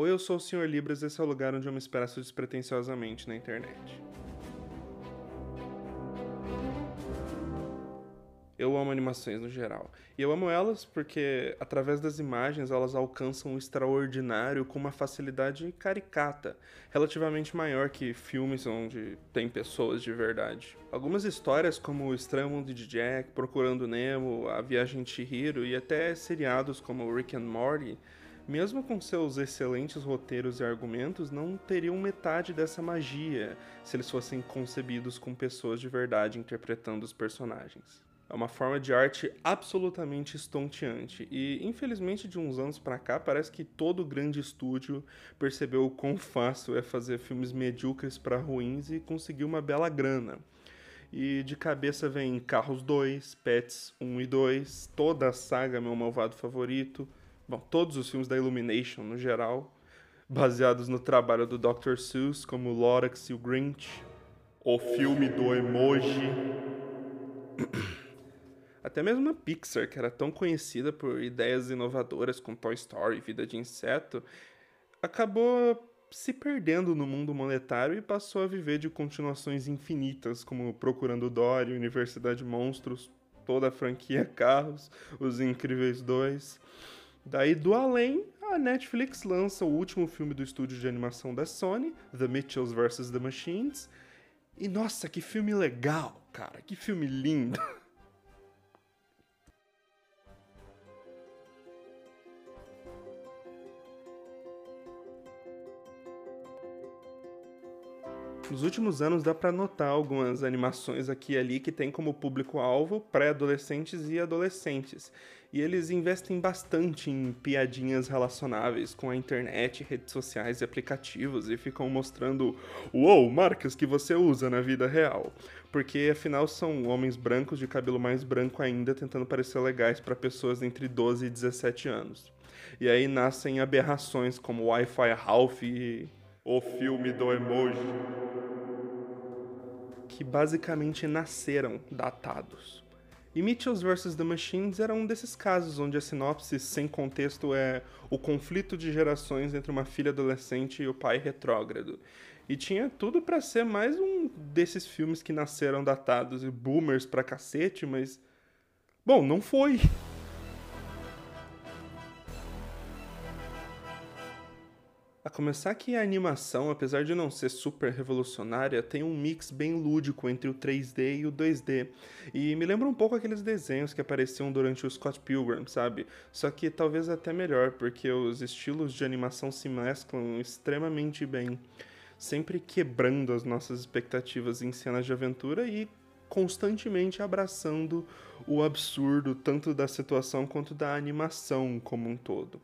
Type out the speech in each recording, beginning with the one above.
Ou eu sou o Sr. Libras, esse é o lugar onde eu me expresso despretensiosamente na internet. Eu amo animações no geral. E eu amo elas porque, através das imagens, elas alcançam o extraordinário com uma facilidade caricata, relativamente maior que filmes onde tem pessoas de verdade. Algumas histórias, como O Estranho Mundo de Jack, Procurando Nemo, A Viagem de Chihiro e até seriados como Rick and Morty, mesmo com seus excelentes roteiros e argumentos, não teriam metade dessa magia se eles fossem concebidos com pessoas de verdade interpretando os personagens. É uma forma de arte absolutamente estonteante. E, infelizmente, de uns anos para cá, parece que todo grande estúdio percebeu o quão fácil é fazer filmes medíocres para ruins e conseguir uma bela grana. E de cabeça vem Carros 2, Pets 1 e 2, toda a saga Meu Malvado Favorito, bom, todos os filmes da Illumination no geral, baseados no trabalho do Dr. Seuss, como Lorax e o Grinch, o filme do emoji. Até mesmo a Pixar, que era tão conhecida por ideias inovadoras com Toy Story, Vida de Inseto, acabou se perdendo no mundo monetário e passou a viver de continuações infinitas, como Procurando Dory, Universidade Monstros, toda a franquia Carros, Os Incríveis 2. Daí do além, a Netflix lança o último filme do estúdio de animação da Sony, The Mitchells vs. The Machines. E nossa, que filme legal, cara, que filme lindo. Nos últimos anos dá para notar algumas animações aqui e ali que tem como público-alvo pré-adolescentes e adolescentes. E eles investem bastante em piadinhas relacionáveis com a internet, redes sociais e aplicativos e ficam mostrando uou, marcas que você usa na vida real. Porque afinal são homens brancos de cabelo mais branco ainda tentando parecer legais para pessoas entre 12 e 17 anos. E aí nascem aberrações como Wi-Fi Ralph e o filme do emoji que basicamente nasceram datados. E Mitchells vs. The Machines era um desses casos onde a sinopse sem contexto é o conflito de gerações entre uma filha adolescente e o pai retrógrado. E tinha tudo para ser mais um desses filmes que nasceram datados e boomers pra cacete, mas. Bom, não foi. A começar que a animação, apesar de não ser super revolucionária, tem um mix bem lúdico entre o 3D e o 2D. E me lembra um pouco aqueles desenhos que apareciam durante o Scott Pilgrim, sabe? Só que talvez até melhor, porque os estilos de animação se mesclam extremamente bem, sempre quebrando as nossas expectativas em cenas de aventura e constantemente abraçando o absurdo tanto da situação quanto da animação como um todo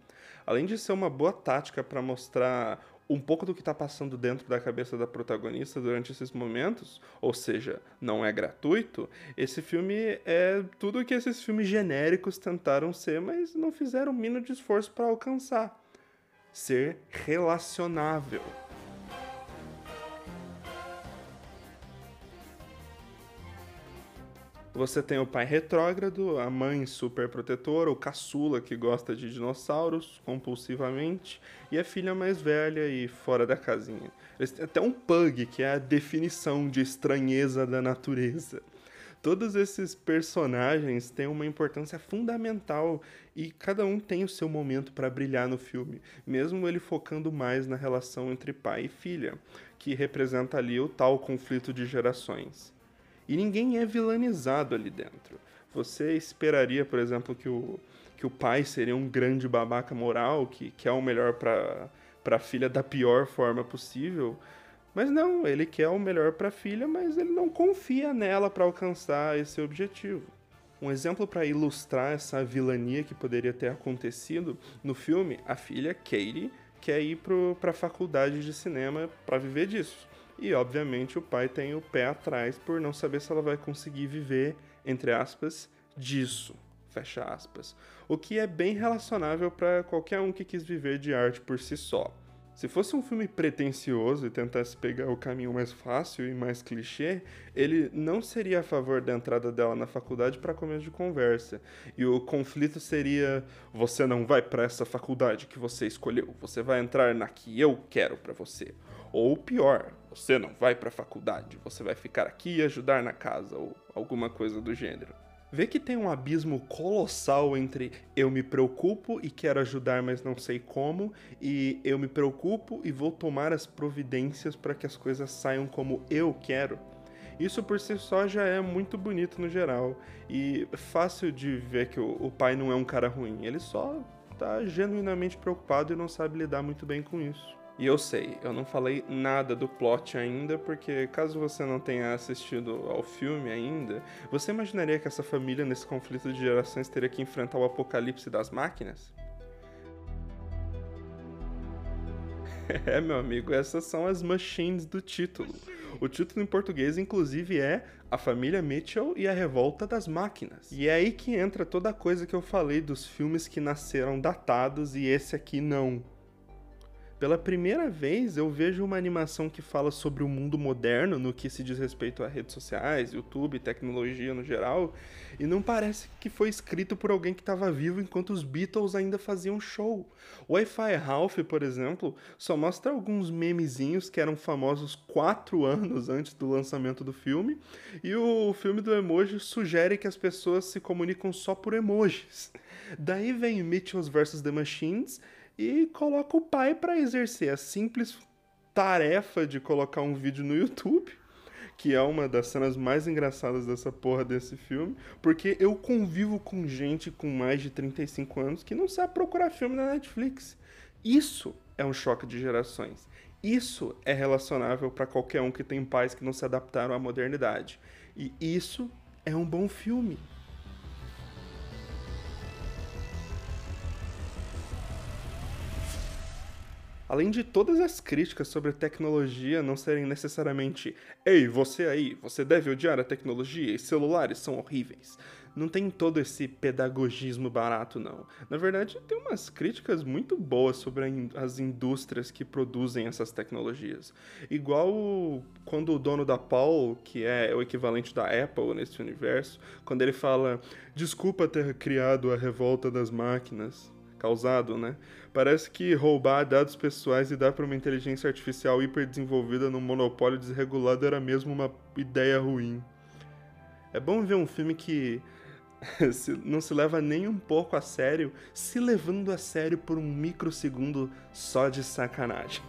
além de ser uma boa tática para mostrar um pouco do que está passando dentro da cabeça da protagonista durante esses momentos, ou seja, não é gratuito, esse filme é tudo o que esses filmes genéricos tentaram ser, mas não fizeram o mínimo de esforço para alcançar. Ser relacionável. Você tem o pai retrógrado, a mãe super protetora, o caçula que gosta de dinossauros compulsivamente e a filha mais velha e fora da casinha. Eles têm até um pug, que é a definição de estranheza da natureza. Todos esses personagens têm uma importância fundamental e cada um tem o seu momento para brilhar no filme, mesmo ele focando mais na relação entre pai e filha, que representa ali o tal conflito de gerações. E ninguém é vilanizado ali dentro. Você esperaria, por exemplo, que o, que o pai seria um grande babaca moral, que quer o melhor para a filha da pior forma possível. Mas não, ele quer o melhor para a filha, mas ele não confia nela para alcançar esse objetivo. Um exemplo para ilustrar essa vilania que poderia ter acontecido no filme, a filha Katie quer ir para a faculdade de cinema para viver disso. E obviamente o pai tem o pé atrás por não saber se ela vai conseguir viver, entre aspas, disso. Fecha aspas. O que é bem relacionável para qualquer um que quis viver de arte por si só. Se fosse um filme pretensioso e tentasse pegar o caminho mais fácil e mais clichê, ele não seria a favor da entrada dela na faculdade para começo de conversa. E o conflito seria: você não vai para essa faculdade que você escolheu, você vai entrar na que eu quero para você. Ou pior, você não vai para a faculdade, você vai ficar aqui e ajudar na casa ou alguma coisa do gênero. Vê que tem um abismo colossal entre eu me preocupo e quero ajudar, mas não sei como, e eu me preocupo e vou tomar as providências para que as coisas saiam como eu quero. Isso por si só já é muito bonito no geral e fácil de ver que o, pai não é um cara ruim, ele só tá genuinamente preocupado e não sabe lidar muito bem com isso. E eu sei, eu não falei nada do plot ainda, porque caso você não tenha assistido ao filme ainda, você imaginaria que essa família nesse conflito de gerações teria que enfrentar o apocalipse das máquinas? É, meu amigo, essas são as machines do título. O título em português, inclusive, é A Família Mitchell e a Revolta das Máquinas. E é aí que entra toda a coisa que eu falei dos filmes que nasceram datados e esse aqui não. Pela primeira vez eu vejo uma animação que fala sobre o mundo moderno no que se diz respeito a redes sociais, YouTube, tecnologia no geral, e não parece que foi escrito por alguém que estava vivo enquanto os Beatles ainda faziam show. O Wi-Fi Ralph, por exemplo, só mostra alguns memezinhos que eram famosos quatro anos antes do lançamento do filme, e o filme do emoji sugere que as pessoas se comunicam só por emojis. Daí vem Mitchells vs. The Machines e coloca o pai para exercer a simples tarefa de colocar um vídeo no YouTube, que é uma das cenas mais engraçadas dessa porra desse filme, porque eu convivo com gente com mais de 35 anos que não sabe procurar filme na Netflix. Isso é um choque de gerações. Isso é relacionável para qualquer um que tem pais que não se adaptaram à modernidade. E isso é um bom filme. Além de todas as críticas sobre tecnologia não serem necessariamente Ei, você aí, você deve odiar a tecnologia e celulares são horríveis. Não tem todo esse pedagogismo barato, não. Na verdade, tem umas críticas muito boas sobre as indústrias que produzem essas tecnologias. Igual quando o dono da Paul, que é o equivalente da Apple nesse universo, quando ele fala: Desculpa ter criado a revolta das máquinas causado, né? Parece que roubar dados pessoais e dar para uma inteligência artificial hiperdesenvolvida num monopólio desregulado era mesmo uma ideia ruim. É bom ver um filme que não se leva nem um pouco a sério, se levando a sério por um microsegundo só de sacanagem.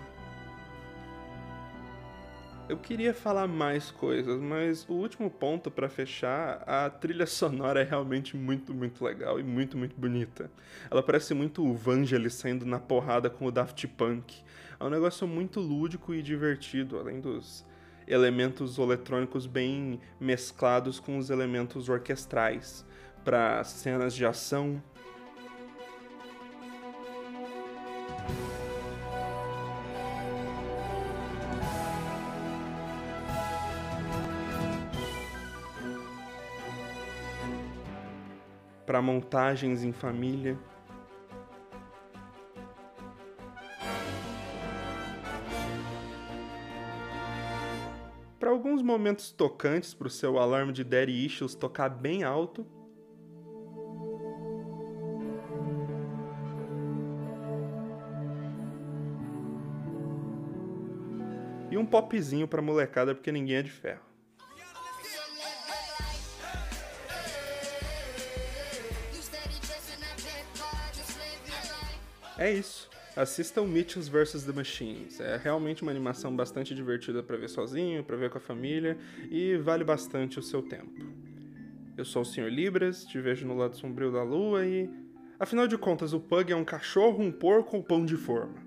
Eu queria falar mais coisas, mas o último ponto para fechar, a trilha sonora é realmente muito, muito legal e muito, muito bonita. Ela parece muito o Vangelis saindo na porrada com o Daft Punk. É um negócio muito lúdico e divertido, além dos elementos eletrônicos bem mesclados com os elementos orquestrais para cenas de ação, para montagens em família. Para alguns momentos tocantes para o seu alarme de Daddy Issues tocar bem alto. E um popzinho para molecada porque ninguém é de ferro. É isso. Assistam Mitchells vs. The Machines. É realmente uma animação bastante divertida para ver sozinho, para ver com a família e vale bastante o seu tempo. Eu sou o Sr. Libras, te vejo no lado sombrio da lua e. Afinal de contas, o Pug é um cachorro, um porco ou pão de forma?